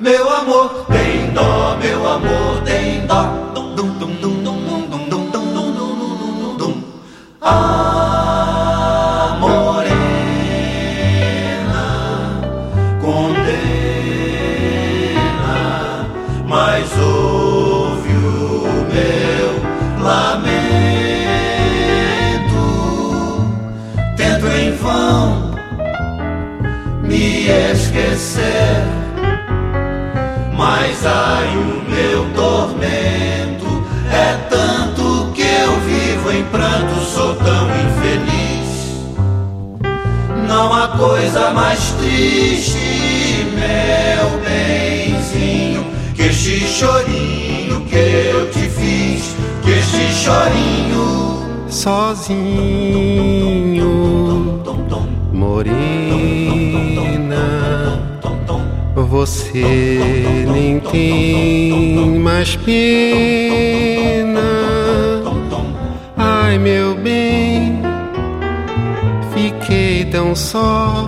meu amor, tem dó, meu amor, tem dó. Dum, dum, dum, dum, dum, dum, dum, dum, dum, dum, dum, dum, dum, dum. Mas ouve o meu lamento. Tento em vão me esquecer. Mas ai, o meu tormento é tanto que eu vivo em pranto, sou tão infeliz. Não há coisa mais triste, meu benzinho, que este chorinho que eu te fiz, que este chorinho sozinho, Você nem tem mais pena. Ai, meu bem, fiquei tão só.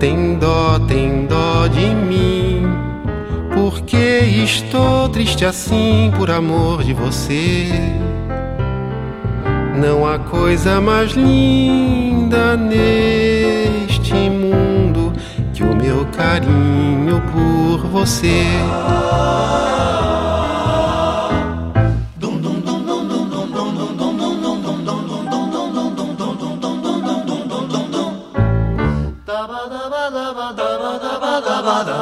Tem dó, tem dó de mim. Porque estou triste assim por amor de você. Não há coisa mais linda neste carinho por você. Não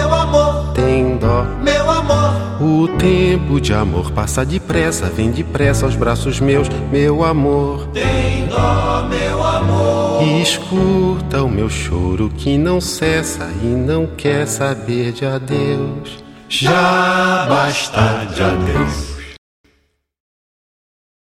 O tempo de amor passa depressa, vem depressa aos braços meus, meu amor. Tem dó, meu amor. E escuta o meu choro que não cessa e não quer saber de adeus. Já basta de adeus.